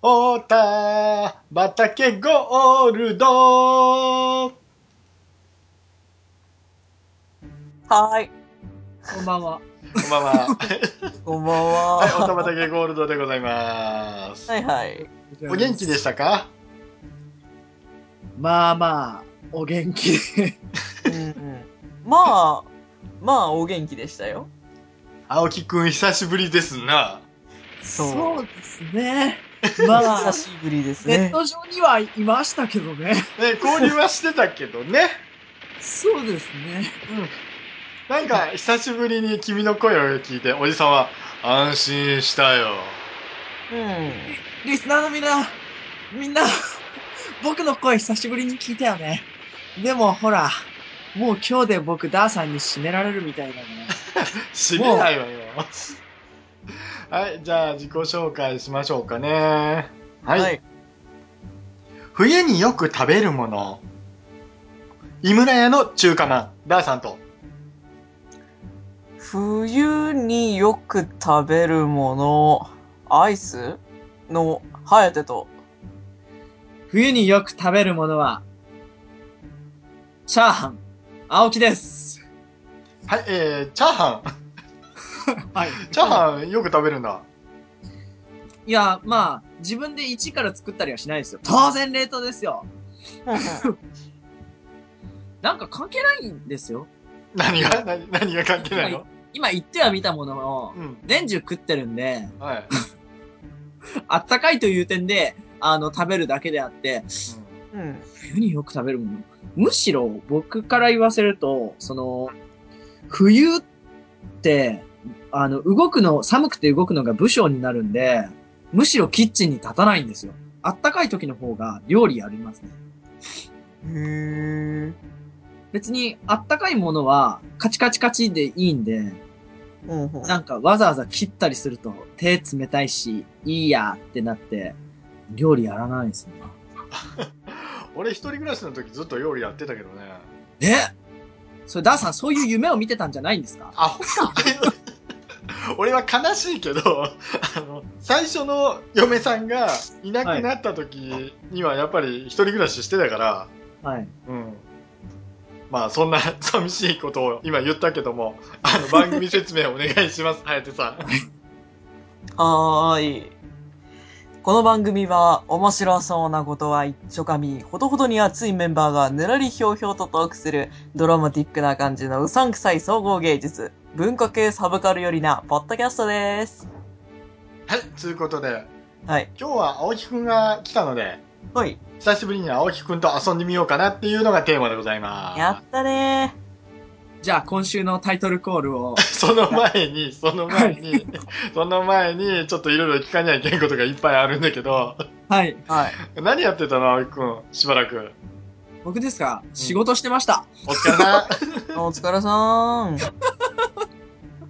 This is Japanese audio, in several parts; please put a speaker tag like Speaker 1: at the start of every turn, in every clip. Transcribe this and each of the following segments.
Speaker 1: おた畑ゴールド
Speaker 2: はーい。
Speaker 3: こんばんは。
Speaker 1: こんばんは。
Speaker 2: こんばんは。
Speaker 1: はい、おた畑ゴールドでございます。
Speaker 2: はいはい。
Speaker 1: お元気でしたか？
Speaker 3: まあまあ、お元気で。
Speaker 2: うんうん。まあ、まあ、お元気でしたよ。
Speaker 1: 青木くん久しぶりですな。
Speaker 2: そう
Speaker 3: ですね。まあ
Speaker 2: 久、しぶりですね。
Speaker 3: ネット上にはいましたけどね。
Speaker 1: ね、交流はしてたけどね。
Speaker 3: そうですね。
Speaker 1: うん。なんか、久しぶりに君の声を聞いて、おじさんは安心したよ。
Speaker 2: うん。
Speaker 3: リスナーのみんな、みんな、僕の声久しぶりに聞いたよね。でもほら、もう今日で僕ダーさんに締められるみたいだね。
Speaker 1: 知れないわよ。はい、じゃあ自己紹介しましょうかね。はい。
Speaker 2: はい。
Speaker 1: 冬によく食べるもの。井村屋の中華まん、ダーさんと。
Speaker 2: 冬によく食べるもの、アイスの、ハヤテと。
Speaker 3: 冬によく食べるものは、チャーハン、青木です。
Speaker 1: はい、えー、チャーハン。
Speaker 3: はい。
Speaker 1: チャーハンよく食べるんだ。
Speaker 3: いや、まあ、自分で一から作ったりはしないですよ。当然冷凍ですよ。なんか関係ないんですよ。
Speaker 1: 何が？何何が関係ないの？
Speaker 3: 今言っては見たものを、
Speaker 1: うん。
Speaker 3: 年中食ってるんで、
Speaker 1: はい。
Speaker 3: あったかいという点で、あの、食べるだけであって、
Speaker 2: うん。
Speaker 3: 冬によく食べるもの。むしろ僕から言わせると、その、冬って、あの、動くの、寒くて動くのが武将になるんで、むしろキッチンに立たないんですよ。あったかい時の方が料理やりますね。
Speaker 2: へー。
Speaker 3: 別にあったかいものはカチカチカチでいいんで、
Speaker 2: うんうん。
Speaker 3: なんかわざわざ切ったりすると手冷たいし、いいやってなって、料理やらないんですよね。
Speaker 1: 俺一人暮らしの時ずっと料理やってたけどね。
Speaker 3: え？それダーさんそういう夢を見てたんじゃないんですか？
Speaker 1: あ、ほか。俺は悲しいけど、あの、最初の嫁さんがいなくなった時にはやっぱり一人暮らししてたから、
Speaker 3: はい。
Speaker 1: うん。まあそんな 寂しいことを今言ったけども、あの番組説明お願いします、はやてさん。
Speaker 2: はーい。この番組は面白そうなことは一丁かみ、ほどほどに熱いメンバーがぬらりひょうひょうとトークするドラマティックな感じのうさんくさい総合芸術、文化系サブカルよりなポッドキャストです。
Speaker 1: はい、ということで、
Speaker 2: はい。
Speaker 1: 今日は青木くんが来たので、
Speaker 2: はい。
Speaker 1: 久しぶりに青木くんと遊んでみようかなっていうのがテーマでございます。
Speaker 2: やったね
Speaker 3: じゃあ今週のタイトルコールを、
Speaker 1: その前に、その前に、その前に、ちょっといろいろ聞かにゃいけんことがいっぱいあるんだけど、
Speaker 3: はい。
Speaker 2: ー。はい。
Speaker 1: 何やってたの、青木くん、しばらく。
Speaker 3: 僕ですか？仕事してました。
Speaker 1: お疲れな。
Speaker 2: お疲れさーん。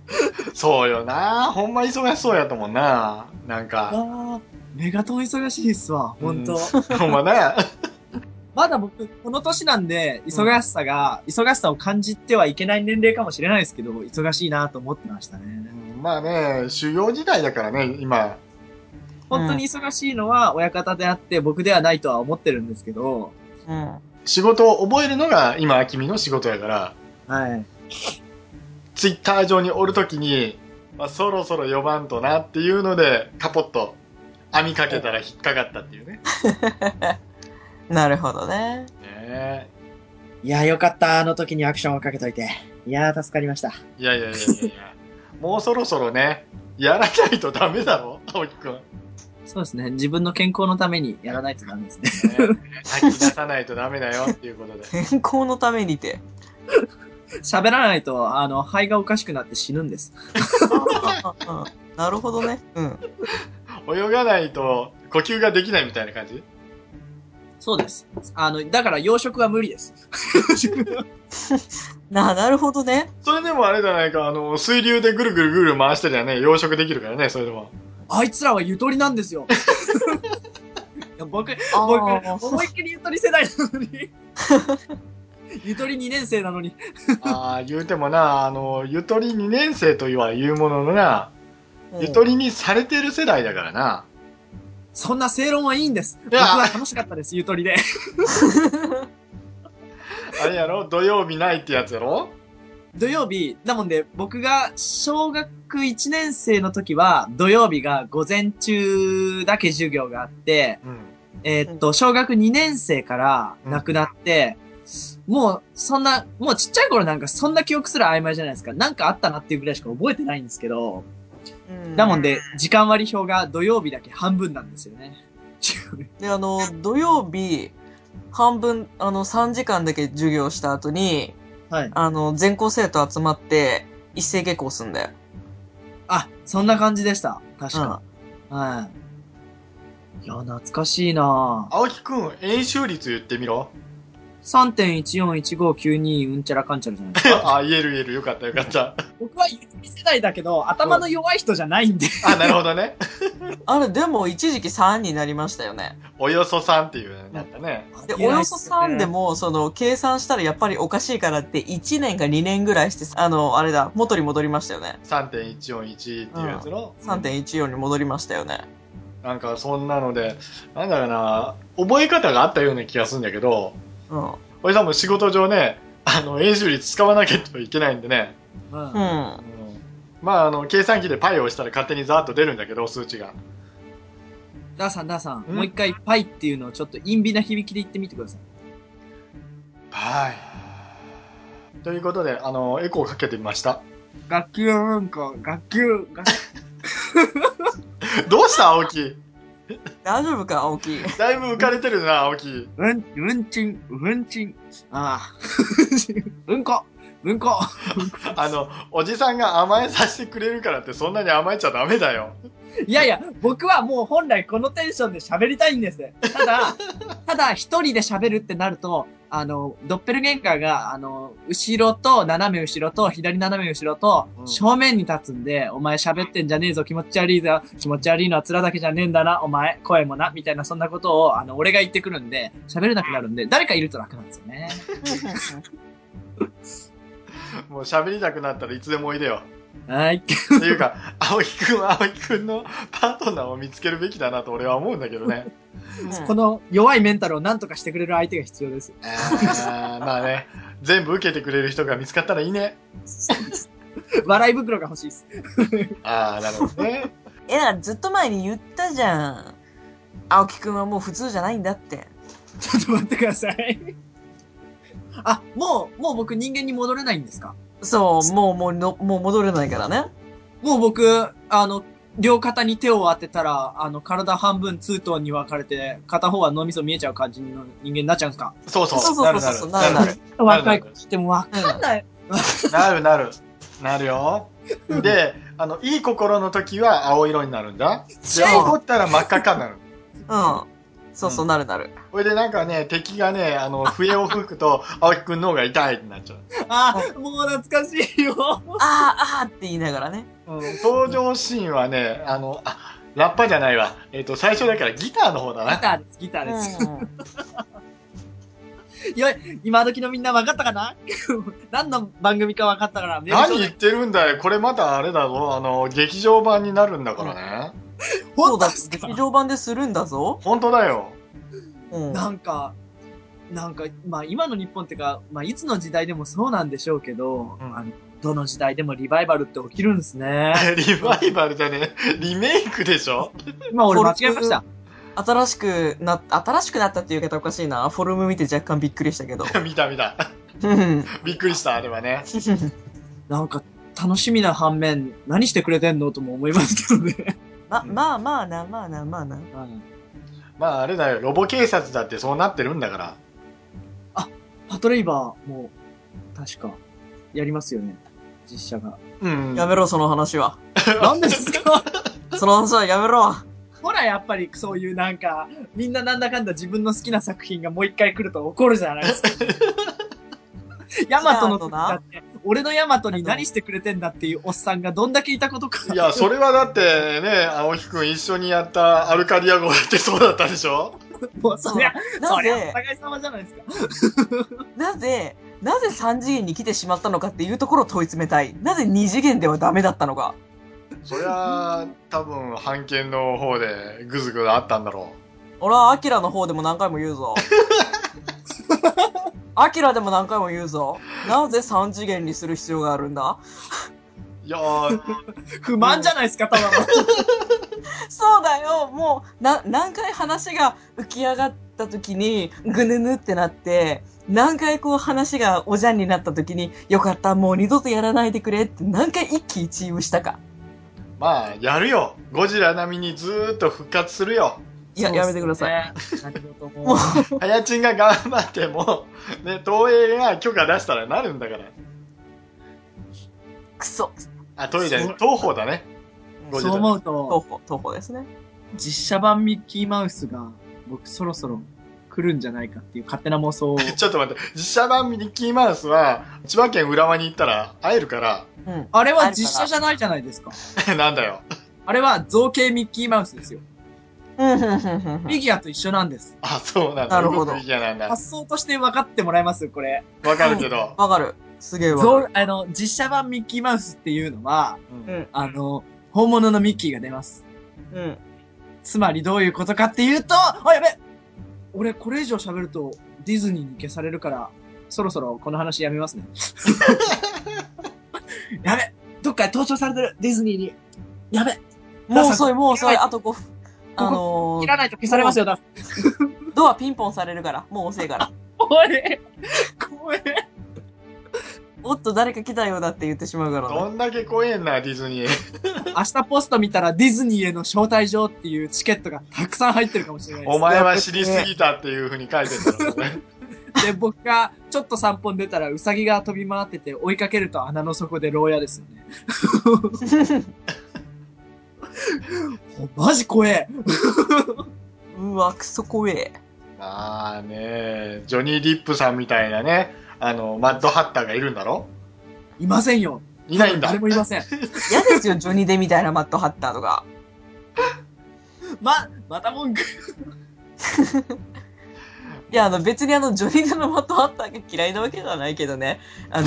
Speaker 1: そうよな。ほんま忙しそうやったもんな。なん
Speaker 3: あ
Speaker 1: か。
Speaker 3: あ、メガトン忙しいっすわ、ほんと。
Speaker 1: ほんまな。
Speaker 3: まだ僕、この年なんで、忙しさが、忙しさを感じてはいけない年齢かもしれないですけど、忙しいなと思ってましたね。
Speaker 1: まあね、修行時代だからね、今。
Speaker 3: 本当に忙しいのは親方であって、僕ではないとは思ってるんですけど、
Speaker 2: うん。
Speaker 1: 仕事を覚えるのが今、君の仕事やから、
Speaker 3: はい。
Speaker 1: ツイッター上におるときに、まあ、そろそろ4番となっていうので、カポッと網かけたら引っかかったっていうね。
Speaker 2: なるほどね。
Speaker 1: ね
Speaker 3: いや、よかった、あの時にアクションをかけといて。いやー、助かりました。
Speaker 1: いやいやいやいやいや。もうそろそろね、やらないとダメだろ青木くん。ね
Speaker 3: そうですね。自分の健康のためにやらないとダメですね。
Speaker 1: 吐き出さないとダメだよっていうことで。
Speaker 2: 健康のためにて。
Speaker 3: 喋らないと、あの、肺がおかしくなって死ぬんです。
Speaker 2: う んなるほどね。うん。
Speaker 1: 泳がないと呼吸ができないみたいな感じ？
Speaker 3: そうです。あの、だから養殖は無理です。
Speaker 2: な、なるほどね。
Speaker 1: それでもあれじゃないか、あの、水流でぐるぐるぐる回してりゃね、養殖できるからね、それでも。
Speaker 3: あいつらはゆとりなんですよ。いや僕、僕、思いっきりゆとり世代なのに。ゆとり2年生なのに。
Speaker 1: ああ、言うてもな、あの、ゆとり2年生とは言うもののな、
Speaker 2: うん
Speaker 1: ゆとりにされてる世代だからな。
Speaker 3: そんな正論はいいんです。僕は楽しかったです、ゆとりで。
Speaker 1: あれやろ？土曜日ないってやつやろ？
Speaker 3: 土曜日、だもんで、僕が小学1年生の時は、土曜日が午前中だけ授業があって、
Speaker 1: うん。
Speaker 3: えーっと、小学2年生から亡くなって、もう、そんな、もうちっちゃい頃なんかそんな記憶すら曖昧じゃないですか。なんかあったなっていうぐらいしか覚えてないんですけど、だもんで、時間割表が土曜日だけ半分なんですよね。
Speaker 2: で、あの、土曜日、半分、あの、3時間だけ授業した後に、
Speaker 3: はい。
Speaker 2: あの、全校生徒集まって、一斉下校すんだよ。
Speaker 3: あ、そんな感じでした。確か。はい。いや、懐かしいなぁ。
Speaker 1: 青木くん、演習率言ってみろ。
Speaker 3: 3.141592うんちゃらかんちゃらじゃないですか。
Speaker 1: あ、言える言える。よかったよかった。
Speaker 3: 僕はゆとり世代だけど、頭の弱い人じゃないんで。
Speaker 1: あ、なるほどね。
Speaker 2: あれ、でも一時期3になりましたよね。
Speaker 1: およそ3っていうなったね。
Speaker 2: で、およそ3でも、その、計算したらやっぱりおかしいからって、1年か2年ぐらいして、あの、あれだ、元に戻りましたよね。
Speaker 1: 3.141っていうやつの。
Speaker 2: 3.14に戻りましたよね。
Speaker 1: なんかそんなので、なんだろうな、覚え方があったような気がするんだけど、
Speaker 2: うん。
Speaker 1: おじさんも仕事上ね、あの、演習率使わなきゃいけないんでね、
Speaker 3: うん
Speaker 2: うん。
Speaker 1: うんまあ、あの、計算機でパイを押したら勝手にザーッと出るんだけど、数値が。
Speaker 3: ダーさん、ダーさん、
Speaker 1: ん？
Speaker 3: もう一回パイっていうのをちょっと陰微な響きで言ってみてください。
Speaker 1: はい。ということで、あの、エコーかけてみました。
Speaker 3: 学級なんか、学級、学
Speaker 1: どうした、青木？
Speaker 2: 大丈夫か、青木？
Speaker 1: だいぶ浮かれてるな、青木。
Speaker 3: うん、うんちん、うんちん。ああ。うんこ、うんこ。
Speaker 1: あの、おじさんが甘えさせてくれるからってそんなに甘えちゃダメだよ。
Speaker 3: いやいや、僕はもう本来このテンションで喋りたいんです。ただ、ただ一人で喋るってなると、あの、ドッペルゲンカーが、あの、後ろと斜め後ろと左斜め後ろと
Speaker 1: うん
Speaker 3: 正面に立つんで、お前喋ってんじゃねえぞ、気持ち悪いぞ、気持ち悪いのは面だけじゃねえんだな、お前、声もな、みたいなそんなことを、あの、俺が言ってくるんで、喋れなくなるんで、誰かいると楽なんですよね。
Speaker 1: もう喋りたくなったらいつでもおいでよ。
Speaker 3: はい。
Speaker 1: っていうか、青木くんは青木くんのパートナーを見つけるべきだなと俺は思うんだけどね。
Speaker 3: この弱いメンタルを何とかしてくれる相手が必要です。
Speaker 1: あーまあね、全部受けてくれる人が見つかったらいいね。
Speaker 3: 笑い袋が欲しいです。
Speaker 1: ああ、なるほどね。
Speaker 2: いや、ずっと前に言ったじゃん。青木くんはもう普通じゃないんだって。
Speaker 3: ちょっと待ってください。あ、もう、もう僕人間に戻れないんですか？
Speaker 2: そう、もう、もうの、もう戻れないからね。
Speaker 3: もう僕、あの、両肩に手を当てたら、あの、体半分ツートンに分かれて、片方は脳みそ見えちゃう感じの人間になっちゃうんですか？
Speaker 1: そうそう。
Speaker 2: そうそうそうそうなるなる
Speaker 3: 若い子しても分かんない。
Speaker 1: なるなる。なるよ。で、あの、いい心の時は青色になるんだ。で、
Speaker 2: そう
Speaker 1: 怒ったら真っ赤っかになる。
Speaker 2: うん。そうそう、なるなる。
Speaker 1: これでなんかね、敵がね、あの、笛を吹くと、青木くんの方が痛いってなっちゃう。
Speaker 3: あ、もう懐かしいよ。
Speaker 2: あーあーって言いながらね。
Speaker 1: うん、登場シーンはね、あの、あ、ラッパじゃないわ。えっ、と、最初だからギターの方だな。
Speaker 3: ギターです、ギターです。
Speaker 2: うん。
Speaker 3: いや、今時のみんな分かったかな？何の番組か分かったから、
Speaker 1: 何言ってるんだよ。これまたあれだぞ。あの、劇場版になるんだからね。
Speaker 2: そうだ
Speaker 3: 本当ですか
Speaker 2: 劇場版でするんだぞ。
Speaker 1: 本当だよ。
Speaker 2: うん。
Speaker 3: なんか、なんか、まあ今の日本ってか、まあいつの時代でもそうなんでしょうけど、
Speaker 1: うん
Speaker 3: あの、どの時代でもリバイバルって起きるんですね。
Speaker 1: リバイバルじゃねえ。リメイクでしょ？
Speaker 3: 今俺間違えました。
Speaker 2: 新しくな、新しくなったっていう言い方おかしいな。フォルム見て若干びっくりしたけど。
Speaker 1: 見た見た。
Speaker 2: うん。
Speaker 1: びっくりした、あれはね。
Speaker 3: なんか楽しみな反面、何してくれてんの？とも思いますけどね。
Speaker 2: ま、まあまあな、まあな、まあな。
Speaker 1: まああれだよ。ロボ警察だってそうなってるんだから。
Speaker 3: パトレイバーも、確か、やりますよね。実写が。
Speaker 1: うん。
Speaker 2: やめろ、その話は。
Speaker 3: なんですか？
Speaker 2: その話はやめろ。
Speaker 3: ほら、やっぱりそういうなんか、みんななんだかんだ自分の好きな作品がもう一回来ると怒るじゃないですか。ヤマトの時だって、俺のヤマトに何してくれてんだっていうおっさんがどんだけいたことか。
Speaker 1: いや、それはだってね、青木くん一緒にやったアルカディア号だってそうだったでしょ？
Speaker 3: もうそりゃ、
Speaker 2: な
Speaker 3: そりゃお
Speaker 2: ぜ、
Speaker 3: 互い様じゃないですか。
Speaker 2: なぜ、なぜ3次元に来てしまったのかっていうところを問い詰めたい。なぜ2次元ではダメだったのか。
Speaker 1: そりゃ、多分、判権の方でぐずぐずあったんだろ
Speaker 2: 俺はアキラの方でも何回も言うぞ。アキラでも何回も言うぞ。なぜ3次元にする必要があるんだ？
Speaker 1: う。いやー、
Speaker 3: 不満じゃないですか、ただの。
Speaker 2: そうだよもう、な、何回話が浮き上がった時に、ぐぬぬってなって、何回こう話がおじゃんになった時に、よかった、もう二度とやらないでくれって何回一喜一憂したか。
Speaker 1: まあ、やるよ。ゴジラ並みにずーっと復活するよ。
Speaker 2: いや、やめてください。
Speaker 3: も。
Speaker 1: はやちんが頑張っても、ね、東映が許可出したらなるんだから。
Speaker 2: くそ。
Speaker 1: あ、東映じゃない
Speaker 3: そう
Speaker 1: 東宝だね。
Speaker 3: そう思う
Speaker 2: 東
Speaker 3: と、
Speaker 2: 宝、東宝ですね。
Speaker 3: 実写版ミッキーマウスが、僕そろそろ来るんじゃないかっていう勝手な妄想を。
Speaker 1: ちょっと待って、実写版ミッキーマウスは、千葉県浦和に行ったら会えるから、
Speaker 2: うん。
Speaker 3: あれは実写じゃないじゃないですか。
Speaker 1: なんだよ。
Speaker 3: あれは造形ミッキーマウスですよ。フィギュアと一緒なん。です。
Speaker 1: あ、そうなん。だ。
Speaker 2: なるほど
Speaker 1: フィギュアなん。だ。
Speaker 3: 発想として分かってもらえますこれ。
Speaker 1: わかるけど。
Speaker 2: わかる。すげえわ。
Speaker 3: あの、実写版ミッキーマウスっていうのは、
Speaker 1: う
Speaker 2: ん、
Speaker 3: あの、本物のミッキーが出ます。
Speaker 2: うん。
Speaker 3: つまりどういうことかっていうと、あ、やべ俺これ以上喋るとディズニーに消されるから、そろそろこの話やめますね。やべどっかで盗聴されてるディズニーに。やべ
Speaker 2: もう遅い、もう遅い。
Speaker 3: い
Speaker 2: あと5分。あのー、
Speaker 3: 切らないと消されますよ、だ。
Speaker 2: ドアピンポンされるから。もう遅いから。
Speaker 3: 怖い怖い
Speaker 2: おっと、誰か来たようだって言ってしまうからね。
Speaker 1: どんだけ怖えんな、ディズニー。
Speaker 3: 明日ポスト見たらディズニーへの招待状っていうチケットがたくさん入ってるかもしれないです。
Speaker 1: お前は知りすぎたっていう風に書いてるんだろうね。
Speaker 3: で、僕がちょっと散歩に出たらウサギが飛び回ってて追いかけると穴の底で牢屋ですよね。お マジ怖え。
Speaker 2: うわ、クソ怖え。
Speaker 1: まあね、ジョニー・ディップさんみたいなね、あの、マッドハッターがいるんだろ？
Speaker 3: いませんよ。
Speaker 1: いないんだ
Speaker 3: 誰。もいません。
Speaker 2: 嫌ですよ、ジョニーデみたいなマットハッターとか。
Speaker 3: ま、また文句。
Speaker 2: いや、あの、別にあの、ジョニーデのマットハッターが嫌いなわけではないけどね。あの、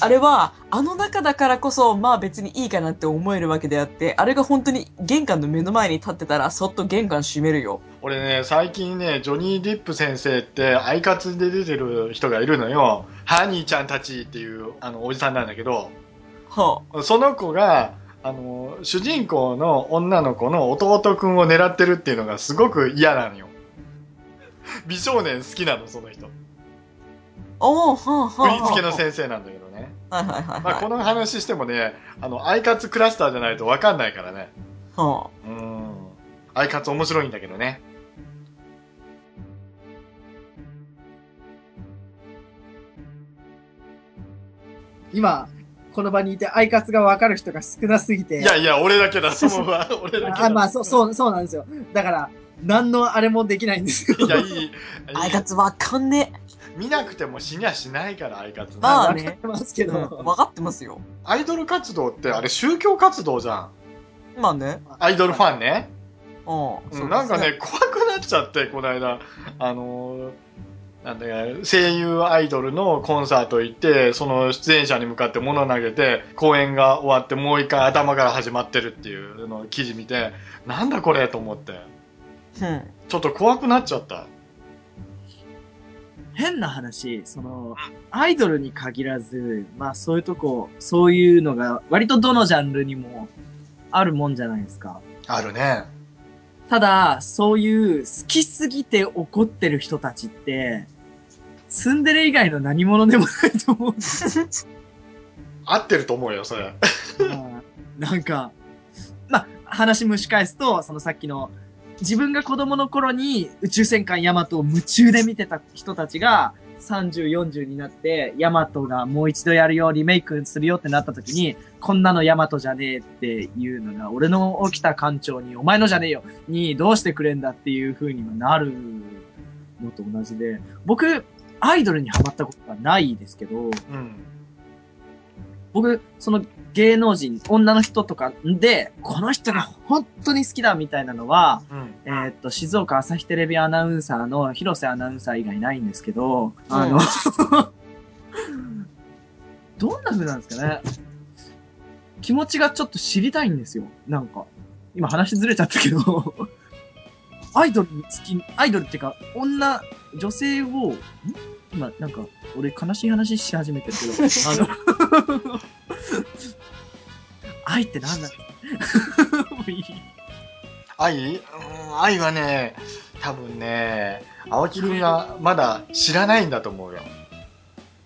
Speaker 2: あれは、あの中だからこそ、まあ別にいいかなって思えるわけであって、あれが本当に玄関の目の前に立ってたら、そっと玄関閉めるよ。
Speaker 1: 俺ね、最近ね、ジョニー・ディップ先生って、アイカツで出てる人がいるのよ。ハニーちゃんたちっていう、あの、おじさんなんだけど、
Speaker 2: は
Speaker 1: その子が、あの、主人公の女の子の弟くんを狙ってるっていうのがすごく嫌なのよ。美少年好きなの、その人。
Speaker 2: あ。おー、はあ、はあ。
Speaker 1: 振り付けの先生なんだけどね。
Speaker 2: はいはいはい
Speaker 1: まあ、
Speaker 2: はい。
Speaker 1: この話してもね、あの、アイカツクラスターじゃないとわかんないからね。
Speaker 2: は
Speaker 1: うん。アイカツ面白いんだけどね。
Speaker 3: 今、この場にいてアイカツがわかる人が少なすぎて。
Speaker 1: いやいや、俺だけだ、そのは。俺だけだ。
Speaker 3: あ、まあ、そう、そう、そうなんですよ。だから、何のあれもできないんですよ。
Speaker 1: いや、いい。
Speaker 2: あ。あいかつわかんね
Speaker 1: 見なくても死にゃしないから、アイカツ。
Speaker 2: まあね
Speaker 3: わかってますけ
Speaker 2: え。
Speaker 3: ど。
Speaker 2: わかってますよ。
Speaker 1: アイドル活動って、あれ宗教活動じゃん。
Speaker 2: まあね。
Speaker 1: アイドルファンね。
Speaker 2: うん。
Speaker 1: うん、なんかね、怖くなっちゃって、この間、あのーなんだか、声優アイドルのコンサート行って、その出演者に向かって物投げて、公演が終わってもう一回頭から始まってるっていうのを記事見て、なんだこれと思って、
Speaker 2: うん。
Speaker 1: ちょっと怖くなっちゃった。
Speaker 3: 変な話、その、アイドルに限らず、まあそういうとこ、そういうのが、割とどのジャンルにもあるもんじゃないですか。
Speaker 1: あるね。
Speaker 3: ただ、そういう好きすぎて怒ってる人たちって、ツンデレ以外の何者でもないと思う
Speaker 1: 合ってると思うよ、それ。
Speaker 3: よ。なんか、まあ、話蒸し返すと、そのさっきの、自分が子供の頃に宇宙戦艦ヤマトを夢中で見てた人たちが、30、40になって、ヤマトがもう一度やるよ、リメイクするよってなった時に、こんなのヤマトじゃねえっていうのが、俺の起きた艦長に、お前のじゃねえよ、にどうしてくれんだっていう風にはなるのと同じで、僕、アイドルにハマったことがないですけど、
Speaker 1: うん。
Speaker 3: 僕、その芸能人、女の人とかで、この人が本当に好きだみたいなのは、
Speaker 1: うん。
Speaker 3: えーっと、静岡朝日テレビアナウンサーの広瀬アナウンサー以外ないんですけど、あの、どんな風なんですかね。気持ちがちょっと知りたいんですよ。なんか。今話ずれちゃったけど、アイドルにつき、アイドルっていうか、女、女性を、ん今、なんか、俺悲しい話し始めてるけど、あの、愛って何だ？もういい
Speaker 1: 愛？うん愛はね、多分ね、青木くんがまだ知らないんだと思うよ。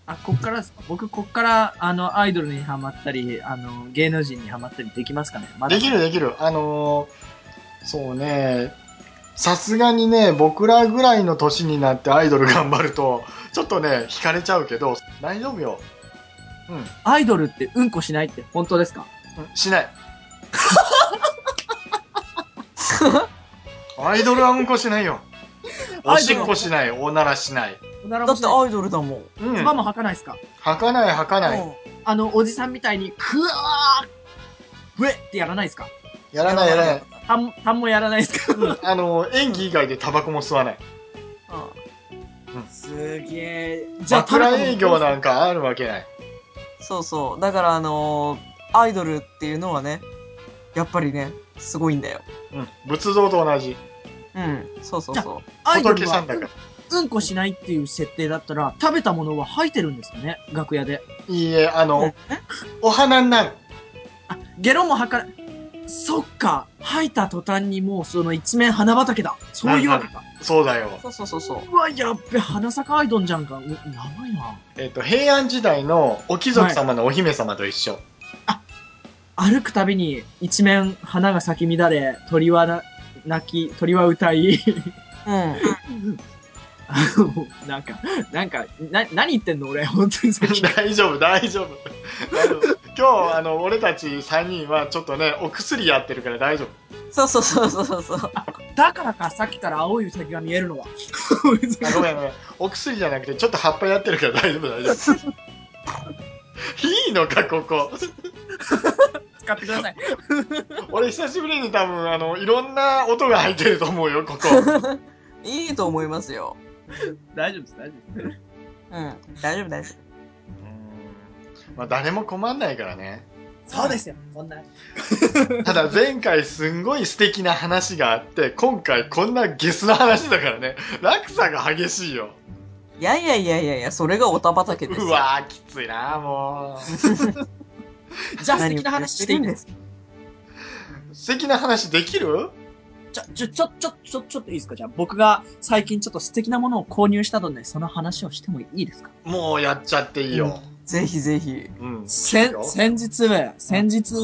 Speaker 3: あ、こっからですか？僕、こっから、あの、アイドルにハマったり、あの、芸能人にハマったりできますかね？まだ。
Speaker 1: できるできる。あのーそうね、さすがにね、僕らぐらいの年になってアイドル頑張ると、ちょっとね、惹かれちゃうけど、大丈夫よ。うん、
Speaker 3: アイドルってうんこしないって本当ですか？
Speaker 1: うんしない。アイドルはうんこしないよ。おしっこしない、おならしない。
Speaker 2: だってアイドルだもん。
Speaker 1: うん。
Speaker 3: 唾も吐かないですか？
Speaker 1: 吐かない吐かない。
Speaker 2: うん
Speaker 3: あの、おじさんみたいに、くわーふえってやらないですか？
Speaker 1: やらないやらない。
Speaker 3: たん、たんもやらないですか？
Speaker 1: うんあの、演技以外でタバコも吸わない。
Speaker 2: うん
Speaker 3: すげえ。
Speaker 1: 枕営業なんかあるわけない。
Speaker 2: そうそう。だからあのーアイドルっていうのはね、やっぱりね、すごいんだよ。
Speaker 1: うん。仏像と同じ。
Speaker 2: うん。そうそうそ
Speaker 3: アイドルは
Speaker 1: 仏さんだから。
Speaker 3: うんこしないっていう設定だったら、食べたものは吐いてるんですかね楽屋で。
Speaker 1: いいえ、あ
Speaker 2: う。
Speaker 1: の、お花になる。
Speaker 3: あ、ゲロも吐かない。そっか。吐いた途端にもうその一面花畑だ。そういうわけか。
Speaker 1: そうだよ。
Speaker 2: そうそうそうそう。
Speaker 3: うわ、やっべ、花咲アイドンじゃんか。うやばいな。
Speaker 1: えっ、と、平安時代のお貴族様のお姫様と一緒。
Speaker 3: 歩くたびに一面花が咲き乱れ、鳥はな、泣き、鳥は歌い、
Speaker 2: うん。
Speaker 3: あの、なんか、なんか、な、何言ってんの俺、本当に。
Speaker 1: 大丈夫、大丈夫。今日、あの、俺たち3人はちょっとね、お薬やってるから大丈夫。
Speaker 2: そうそうそうそうそう。
Speaker 3: だからか、さっきから青いウサギが見えるのは。
Speaker 1: あごめんごめん。お薬じゃなくて、ちょっと葉っぱやってるから大丈夫、大丈夫。いいのか、ここ。
Speaker 3: 使ってください。
Speaker 1: 俺久しぶりに多分、あの、いろんな音が入ってると思うよ、ここ。
Speaker 2: いいと思いますよ。
Speaker 3: 大丈夫です、大丈夫。
Speaker 2: うん。大丈夫大丈
Speaker 1: うんまあ、誰も困んないからね。
Speaker 3: そうですよ、そんな。
Speaker 1: ただ前回すんごい素敵な話があって、今回こんなゲスな話だからね、落差が激しいよ。
Speaker 2: 夫。いやいやいやいやいや、それがおた畑ですよ。
Speaker 1: うわー、きついなもう。
Speaker 3: じゃあ素敵な話していいんです。
Speaker 1: 素敵な話できる？
Speaker 3: ちょ、ちょ、ちょ、ちょ、ちょ、ちょっといいですか？じゃあ僕が最近ちょっと素敵なものを購入したので、その話をしてもいいですか？
Speaker 1: もうやっちゃっていいよ。
Speaker 2: ぜひぜひ。
Speaker 1: うん。
Speaker 3: 先先日、先日、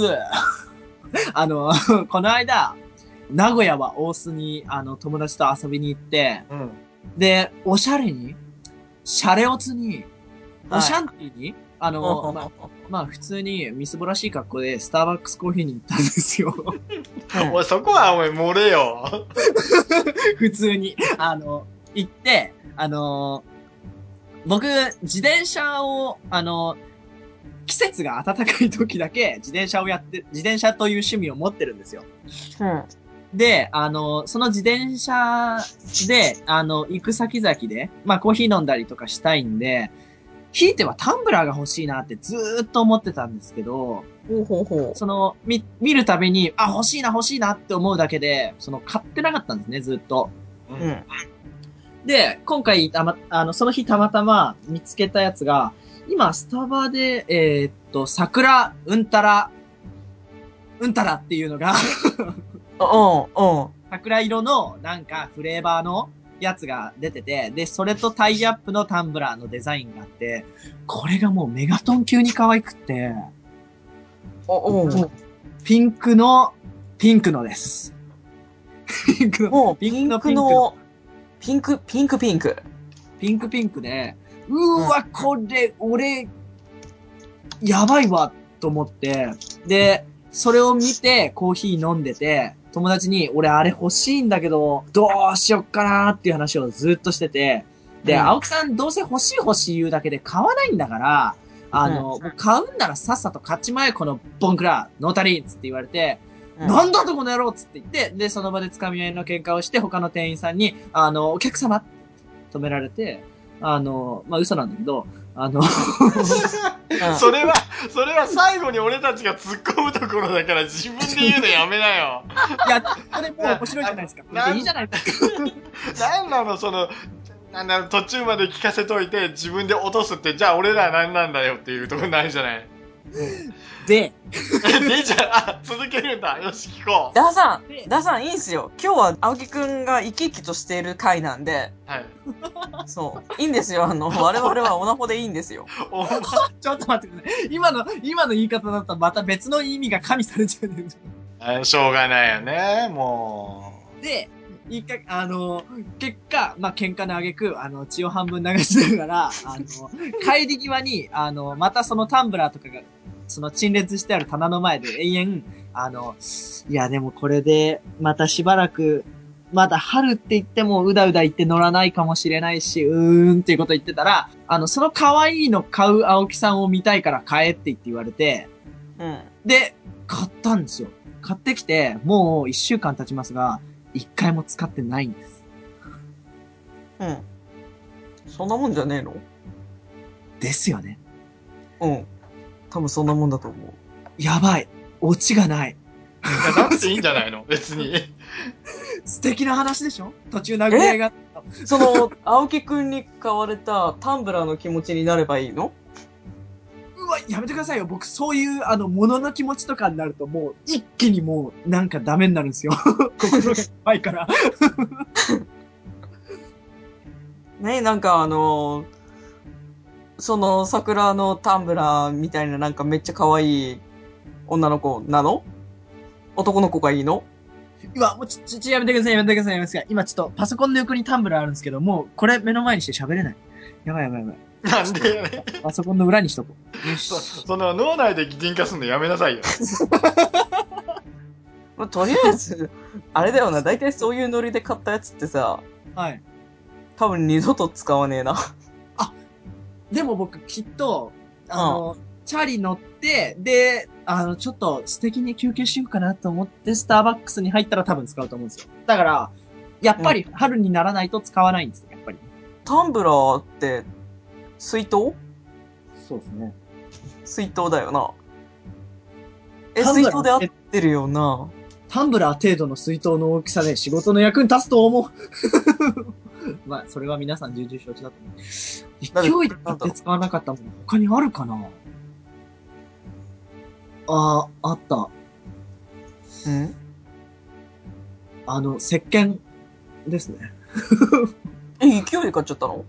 Speaker 3: あの、この間、名古屋は大須に、あの、友達と遊びに行って、
Speaker 1: うん。
Speaker 3: で、おしゃれに、シャレオツに、
Speaker 2: はい
Speaker 3: おシャンティーに、あの、まあ、まあ普通にみすぼらしい格好でスターバックスコーヒーに行ったんですよ。
Speaker 2: うん
Speaker 1: おい、そこはおい、漏れよ。
Speaker 3: 普通に。あの、行って、あの、僕、自転車を、あの、季節が暖かい時だけ自転車をやって、自転車という趣味を持ってるんですよ。
Speaker 2: うん。
Speaker 3: で、あの、その自転車で、あの、行く先々で、まあコーヒー飲んだりとかしたいんで、ひいてはタンブラーが欲しいなってずーっと思ってたんですけど、
Speaker 2: ほうほうほ
Speaker 3: その、み、見るたびに、あ、欲しいな欲しいなって思うだけで、その、買ってなかったんですね、ずっと。
Speaker 1: う
Speaker 2: う。うん。
Speaker 3: で、今回、たま、あの、その日たまたま見つけたやつが、今、スタバで、えーっと、桜、うんたら、うんたらっていうのが、
Speaker 2: うん、うん。
Speaker 3: 桜色の、なんか、フレーバーのやつが出てて、で、それとタイアップのタンブラーのデザインがあって、これがもうメガトン級に可愛くって、
Speaker 2: お、うん。
Speaker 3: もうピンクの、ピンクのです。ピンクの、
Speaker 2: もう、ピンクの、ピンク、ピンクピンク。
Speaker 3: ピンクピンクで、うーわ、これ、俺、やばいわ、と思って、で、それを見て、コーヒー飲んでて、友達に、俺あれ欲しいんだけど、どうしよっかなーっていう話をずっとしてて、で、
Speaker 2: うん。
Speaker 3: 青木さんどうせ欲しい欲しい言うだけで買わないんだから、あの、もう買うんならさっさと買っちまえ、このボンクラ、ノータリーっつって言われて、なんだとこの野郎っつって言って、で、その場で掴み合いの喧嘩をして、他の店員さんに、あの、お客様止められて、あの、まあ、嘘なんだけど、あの、
Speaker 2: うん
Speaker 1: それは、それは最後に俺たちが突っ込むところだから自分で言うのやめなよ。
Speaker 3: いや、これもう面白いじゃないですか。これでいいじゃないですか。
Speaker 1: なんなの、その、なんだ途中まで聞かせといて自分で落とすって、じゃあ俺らは何なんだよっていうところないじゃない。
Speaker 3: で、
Speaker 1: で、じゃあ、あ続けるんだ。よし、聞こ
Speaker 2: ダーさ
Speaker 3: で
Speaker 2: ん、ダーさんいいんすよ。今日は青木くんが生き生きとしている回なんで、
Speaker 1: う。はい。
Speaker 2: そう。いいんですよ。あの、我々はオナホでいいんですよ。
Speaker 1: お
Speaker 3: ちょっと待ってください。今の、今の言い方だったらまた別の意味が加味されちゃうんで
Speaker 1: しょうがないよね、も
Speaker 3: で、一回、あの、結果、まあ、喧嘩の挙句、あの、血を半分流しながら、あの、帰り際に、あの、またそのタンブラーとかが、その陳列してある棚の前で永遠、あの、いや、でもこれで、またしばらく、まだ春って言ってもうだうだ言って乗らないかもしれないし、うーんっていうこと言ってたら、あの、その可愛いの買う青木さんを見たいから買えって言って言われて、
Speaker 2: うん。
Speaker 3: で、買ったんですよ。買ってきて、もう一週間経ちますが、一回も使ってないんです。
Speaker 2: うん。そんなもんじゃねえの？
Speaker 3: ですよね。
Speaker 2: うん。多分そんなもんだと思う。
Speaker 3: やばい。オチがない。
Speaker 1: う。いや、なくていいんじゃないの？別に。
Speaker 3: 素敵な話でしょ？途中殴り合いが。
Speaker 2: その、青木くんに買われたタンブラーの気持ちになればいいの？
Speaker 3: うわ、やめてくださいよ。僕、そういう、あの、物の気持ちとかになると、もう、一気にもう、なんかダメになるんですよ。心がいっぱいから。
Speaker 2: ねなんかあのその桜のタンブラーみたいななんかめっちゃ可愛い女の子なの？男の子がいいの？
Speaker 3: うわ、もうち、ち、ち、やめてください、やめてください、やめてください。今ちょっと、パソコンの横にタンブラーあるんですけど、もう、これ目の前にして喋れない。やばいやばいやばい。
Speaker 1: なんでやね
Speaker 3: パソコンの裏にしとこう。よし
Speaker 1: そ。その脳内で擬人化するのやめなさいよ。
Speaker 2: まあとりあえず、あれだよな、大体そういうノリで買ったやつってさ、
Speaker 3: はい。
Speaker 2: 多分二度と使わねえな。
Speaker 3: でも僕きっと、あの、チャリ乗って、で、あの、ちょっと素敵に休憩しようかなと思って、スターバックスに入ったら多分使うと思うんですよ。だから、やっぱり春にならないと使わないんですよ、やっぱり。
Speaker 2: タンブラーって、水筒？
Speaker 3: そうですね。
Speaker 2: 水筒だよな。え、水筒で合ってるよな。
Speaker 3: タンブラー程度の水筒の大きさで仕事の役に立つと思う。まあ、それは皆さん重々承知だと思う。勢いで買って使わなかったもの他にあるかな？あー、あった。
Speaker 2: うん？
Speaker 3: あの、石鹸ですね。
Speaker 2: え、勢いで買っちゃったの？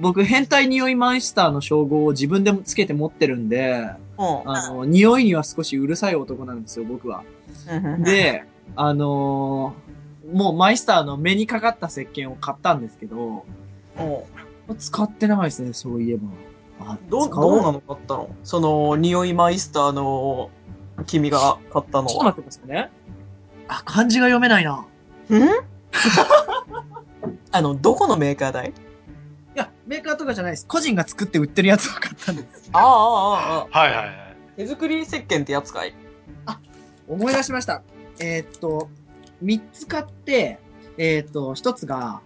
Speaker 3: 僕、変態匂いマイスターの称号を自分でつけて持ってるんで、
Speaker 2: うん。
Speaker 3: あの、匂いには少しうるさい男なんですよ、僕は。で、あのーもうマイスターの目にかかった石鹸を買ったんですけど、
Speaker 2: うん
Speaker 3: 使ってないですね、そういえば。あ
Speaker 2: ど、
Speaker 3: 使お
Speaker 2: どうなの買ったの？その、匂いマイスターの、君が買ったの
Speaker 3: ちょっと
Speaker 2: は。
Speaker 3: 待ってくださいね。あ、漢字が読めないな。
Speaker 2: ん？あの、どこのメーカーだい？
Speaker 3: メーカーとかじゃないです。個人が作って売ってるやつを買ったんです。
Speaker 2: ああ、ああ、ああ。
Speaker 1: はいはいはい。
Speaker 2: 手作り石鹸ってやつかい？
Speaker 3: 思い出しました。えーっと、三つ買って、えーっと、一つが、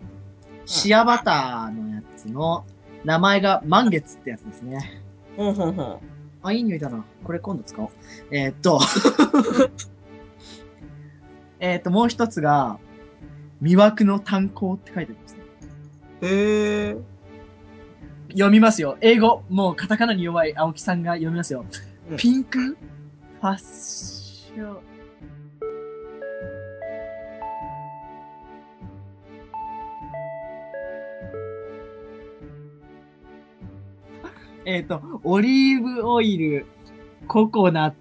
Speaker 3: シアバターのやつの、名前が満月ってやつですね。
Speaker 2: うん、うん、うん。
Speaker 3: あ、いい匂いだな。これ今度使おう。えーっと、えーっと、もう一つが、魅惑の炭鉱って書いてありますね。
Speaker 2: へえ。
Speaker 3: 読みますよ。英語。もうカタカナに弱い青木さんが読みますよ。
Speaker 2: うん
Speaker 3: ピンク？ファッション。えっと、オリーブオイル、ココナッツ、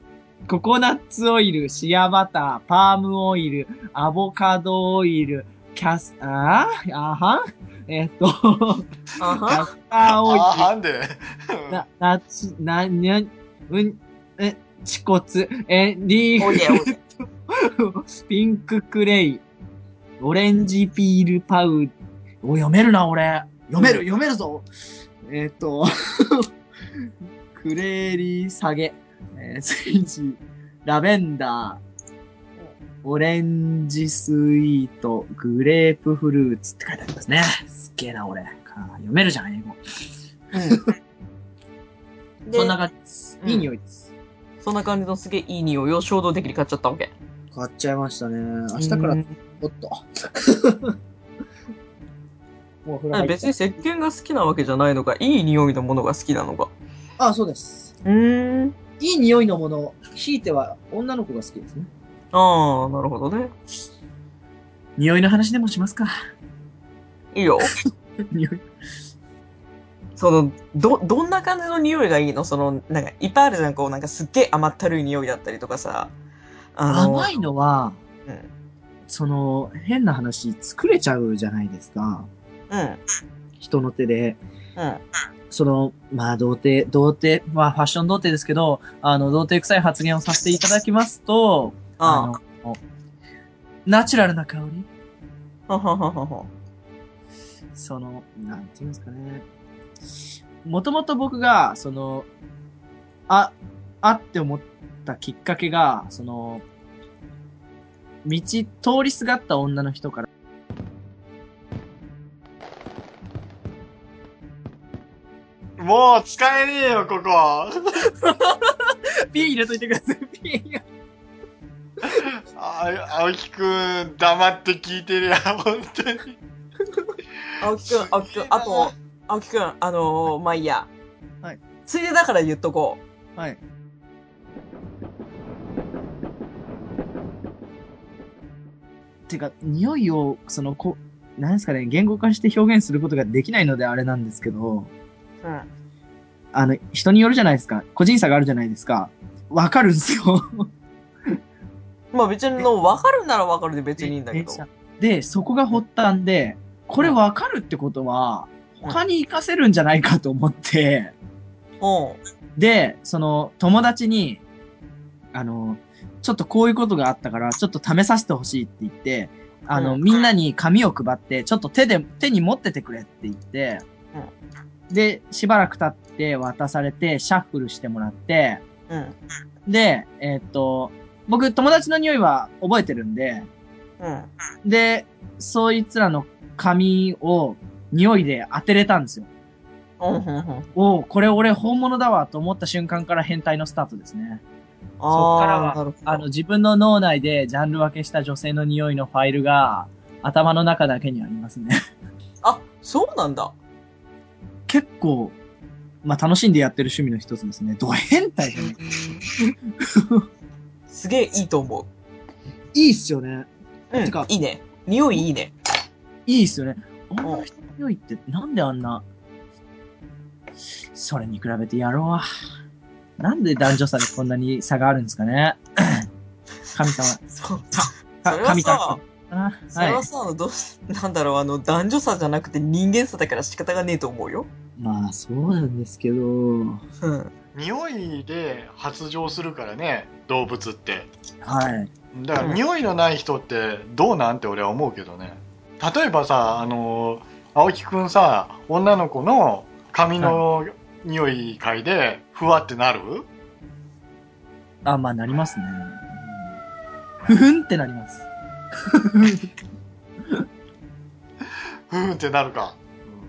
Speaker 3: ココナッツオイル、シアバター、パームオイル、アボカドオイル、キャス、あー？あはえっと、キ
Speaker 2: あ
Speaker 3: ャ
Speaker 2: は
Speaker 3: スターオイル
Speaker 1: あ、、なんで？
Speaker 3: な、なち、な、にゃ、うん、え、恥骨、え、リー
Speaker 2: おいでおいで。
Speaker 3: フ、ピンククレイ、オレンジピールパウ、お、読めるな、俺。読める、
Speaker 2: うん。
Speaker 3: 読めるぞ。えっ、と、クレーリー下げ、えー、スイージ、ラベンダー、オレンジスイート、グレープフルーツって書いてありますね。すっげえな、俺。あ読めるじゃん、英語。
Speaker 2: うん。で
Speaker 3: そんな感じいい匂いです。
Speaker 2: そんな感じのすげえいい匂いを衝動的に買っちゃったわけ。
Speaker 3: 買っちゃいましたね。明日から
Speaker 2: うん、
Speaker 3: おっと。もう
Speaker 2: 別に石鹸が好きなわけじゃないのか、いい匂いのものが好きなのか。
Speaker 3: あ、そうです。
Speaker 2: うーん。
Speaker 3: いい匂いのもの、ひいては女の子が好きですね。
Speaker 2: ああ、なるほどね。
Speaker 3: 匂いの話でもしますか。
Speaker 2: いいよ。
Speaker 3: 匂い。
Speaker 2: その、ど、どんな感じの匂いがいいの？その、なんか、いっぱいあるじゃん、こう、なんかすっげえ甘ったるい匂いだったりとかさ。あの、
Speaker 3: 甘いのは、
Speaker 2: うん。
Speaker 3: その、変な話、作れちゃうじゃないですか。
Speaker 2: うん。
Speaker 3: 人の手で。
Speaker 2: うん。
Speaker 3: その、まあ、童貞、童貞、まあ、ファッション童貞ですけど、あの、童貞臭い発言をさせていただきますと、
Speaker 2: あ
Speaker 3: の、ナチュラルな香り？
Speaker 2: あ。ははははは。
Speaker 3: その、なんていうんですかね。もともと僕が、その、あ、あって思ったきっかけが、その、道、通りすがった女の人から、
Speaker 1: もう使えねえよ、ここ。
Speaker 3: ピー入れといてください、ピー。
Speaker 1: あ、青木くん、黙って聞いてるや、本当に。
Speaker 2: 青木くん、青木くん、あと、青木くん、あのー、まあいいや。
Speaker 3: はい。
Speaker 2: ついでだから言っとこ
Speaker 3: はい。てか、匂いを、その、こ、なんですかね、言語化して表現することができないのであれなんですけど、
Speaker 2: う。うん。
Speaker 3: あの、人によるじゃないですか。個人差があるじゃないですか。わかるんですよ。
Speaker 2: まあ別にの、わかるならわかるで別にいいんだけど。
Speaker 3: で、そこが発端で、これわかるってことは、
Speaker 2: うん
Speaker 3: 他に活かせるんじゃないかと思って、
Speaker 2: うん。
Speaker 3: で、その、友達に、あの、ちょっとこういうことがあったから、ちょっと試させてほしいって言って、あの、
Speaker 2: うん
Speaker 3: みんなに紙を配って、ちょっと手で、手に持っててくれって言って、で、しばらく経って渡されて、シャッフルしてもらって、
Speaker 2: うん。
Speaker 3: で、えーっと、僕、友達の匂いは覚えてるんで、
Speaker 2: うん。
Speaker 3: で、そいつらの髪を匂いで当てれたんですよ。
Speaker 2: うん。うん。うん。
Speaker 3: おおこれ俺本物だわと思った瞬間から変態のスタートですね。そっからは
Speaker 2: あーなるほど
Speaker 3: あの、自分の脳内でジャンル分けした女性の匂いのファイルが頭の中だけにありますね。
Speaker 2: あ、そうなんだ。
Speaker 3: 結構、まあ、楽しんでやってる趣味の一つですね。ド変態じゃない
Speaker 2: すげえいいと思
Speaker 3: いいっすよね。
Speaker 2: う。うん
Speaker 3: てか。
Speaker 2: いいね。匂いいいね。
Speaker 3: いいっすよね。女の人の匂いってなんであんな、それに比べてやろうわ。なんで男女差でこんなに差があるんですかね。神様。
Speaker 2: そう。
Speaker 3: か
Speaker 2: それは
Speaker 3: 神様
Speaker 2: それ
Speaker 3: は。
Speaker 2: はいさ、あの、どうし、なんだろう、あの、男女差じゃなくて人間差だから仕方がねえと思うよ。
Speaker 3: まあ、そうなんですけど、
Speaker 2: うん。
Speaker 1: 匂いで発情するからね、動物って。
Speaker 3: はい。
Speaker 1: だから、
Speaker 2: うん
Speaker 1: 匂いのない人ってどうなんて俺は思うけどね。例えばさ、あの、青木くんさ、女の子の髪の匂い嗅いで、ふわってなる？
Speaker 3: あ、まあ、なりますね。ふふんってなります。
Speaker 1: ふーんってなるか。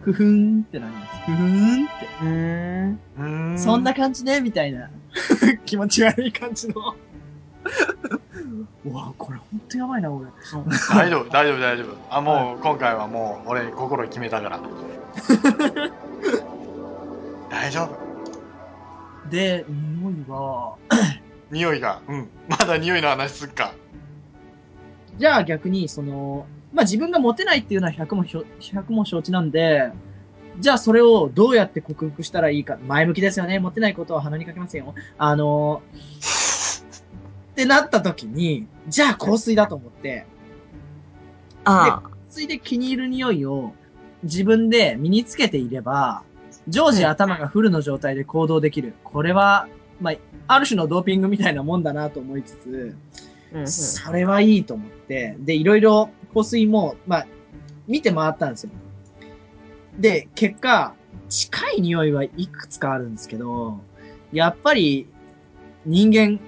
Speaker 3: ふふんってなります。ふふんって。
Speaker 2: うーん。
Speaker 1: うーん
Speaker 3: そんな感じね、みたいな。気持ち悪い感じの。うわ、これほんとやばいな、俺。
Speaker 1: 大丈夫、大丈夫、大丈夫。あ、もう、今回はもう、俺、心決めたから。大丈夫。
Speaker 3: で、匂いは、
Speaker 1: 匂いが。うん。まだ匂いの話すっか。
Speaker 3: じゃあ逆に、その、まあ、自分がモテないっていうのは100もひょ、100も承知なんで、じゃあそれをどうやって克服したらいいか。前向きですよね。モテないことは鼻にかけますよ。あのってなった時に、じゃあ香水だと思って、
Speaker 2: あ
Speaker 3: 香水で気に入る匂いを自分で身につけていれば、常時頭がフルの状態で行動できる。これは、まあ、ある種のドーピングみたいなもんだなと思いつつ、
Speaker 2: あ。うん。
Speaker 3: それはいいと思って、で、いろいろ香水も、まあ、見て回ったんですよ。で、結果、近い匂いはいくつかあるんですけど、やっぱり人間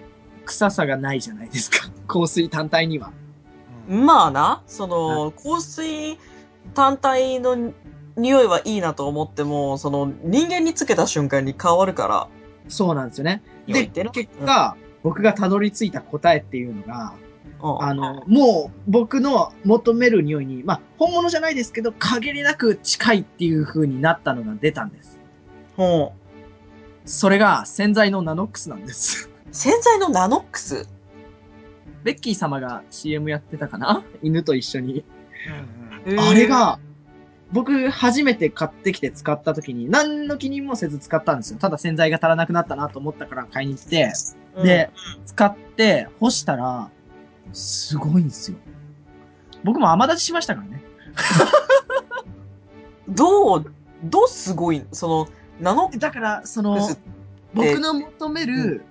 Speaker 3: 臭さがないじゃないですか。香水単体には。
Speaker 2: まあな、その、香水単体の匂いはいいなと思っても、その人間につけた瞬間に変わるから。
Speaker 3: そうなんですよね。で、結果、僕がたどり着いた答えっていうのが、
Speaker 2: うん
Speaker 3: あの、もう僕の求める匂いに、まあ、本物じゃないですけど、限りなく近いっていう風になったのが出たんです。
Speaker 2: ほ
Speaker 3: それが洗剤のナノックスなんです。
Speaker 2: う洗剤のナノックス
Speaker 3: ベッキー様が CM やってたかな？犬と一緒に。
Speaker 1: うんうん
Speaker 3: あれ、が、僕初めて買ってきて使った時に、何の気にもせず使ったんですよ。ただ洗剤が足らなくなったなと思ったから買いに行って、で、使って干したら、すごいんですよ。僕も甘立ちしましたからね。
Speaker 2: う んどう、どうすごい、その、ナノッ
Speaker 3: だから、そ
Speaker 2: ク
Speaker 3: の
Speaker 2: ス、
Speaker 3: 僕の求める、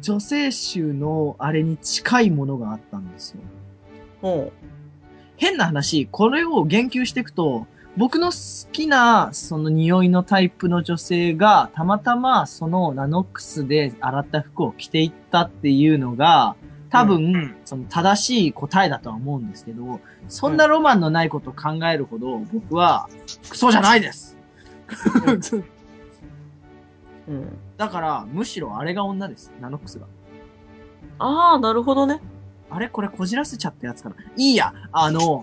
Speaker 3: 女性臭のあれに近いものがあったんですよ。
Speaker 2: ほ
Speaker 3: 変な話、これを言及していくと、僕の好きな、その匂いのタイプの女性が、たまたまそのナノックスで洗った服を着ていったっていうのが、多分、その正しい答えだとは思うんですけど、そんなロマンのないことを考えるほど、僕は、クソじゃないです
Speaker 2: う。うん。
Speaker 3: だから、むしろあれが女です。ナノックスが。
Speaker 2: ああ、なるほどね。
Speaker 3: あれ？これこじらせちゃったやつかな。いいや、あの、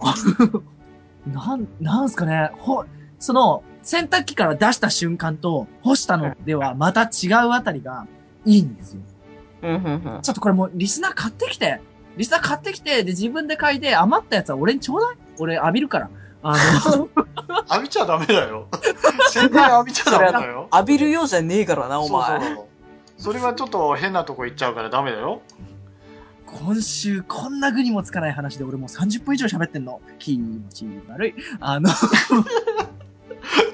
Speaker 3: なん、なんすかね、ほ、その、洗濯機から出した瞬間と干したのではまた違うあたりがいいんですよ。ちょっとこれもうリスナー買ってきて、リスナー買ってきて、で自分で嗅いで余ったやつは俺にちょうだい俺浴びるから。あの、
Speaker 1: 浴びちゃダメだよ。洗剤浴びちゃダメだよ。
Speaker 2: 浴びるようじゃねえからな、お
Speaker 1: そう
Speaker 2: 前。
Speaker 1: そう。それはちょっと変なとこ行っちゃうからダメだよ。
Speaker 3: 今週こんな具にもつかない話で俺もう30分以上喋ってんの。気持ち悪い。あの、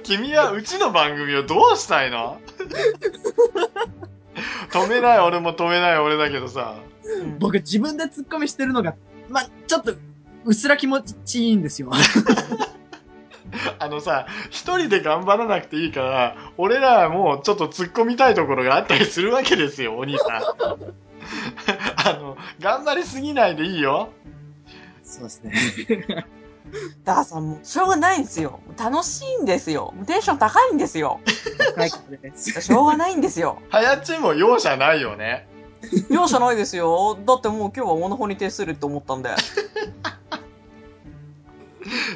Speaker 1: 君はうちの番組をどうしたいの？止めない俺も止めない俺だけどさ。
Speaker 2: うん
Speaker 3: 僕自分でツッコミしてるのが、ま、ちょっと、うっすら気持ちいいんですよ。
Speaker 1: あのさ、一人で頑張らなくていいから、俺らもちょっと突っ込みたいところがあったりするわけですよ、お兄さん。あの、頑張りすぎないでいいよ。
Speaker 3: そうですね。
Speaker 2: だからさ、もう、しょうがないんですよ。楽しいんですよ。テンション高いんですよ。
Speaker 3: 高いからです。
Speaker 2: しょうがないんですよ。
Speaker 1: はやちも容赦ないよね。
Speaker 2: 容赦ないですよ。だってもう今日はオナホに徹するって思ったんで。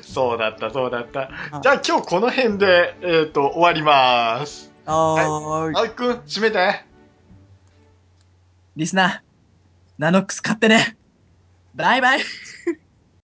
Speaker 1: そうだった、そうだった
Speaker 2: は。い
Speaker 1: じゃあ今日この辺で、えっ、と、終わります。
Speaker 2: はーい。
Speaker 1: くん、閉めて。
Speaker 3: リスナー、ナノックス買ってね。バイバイ。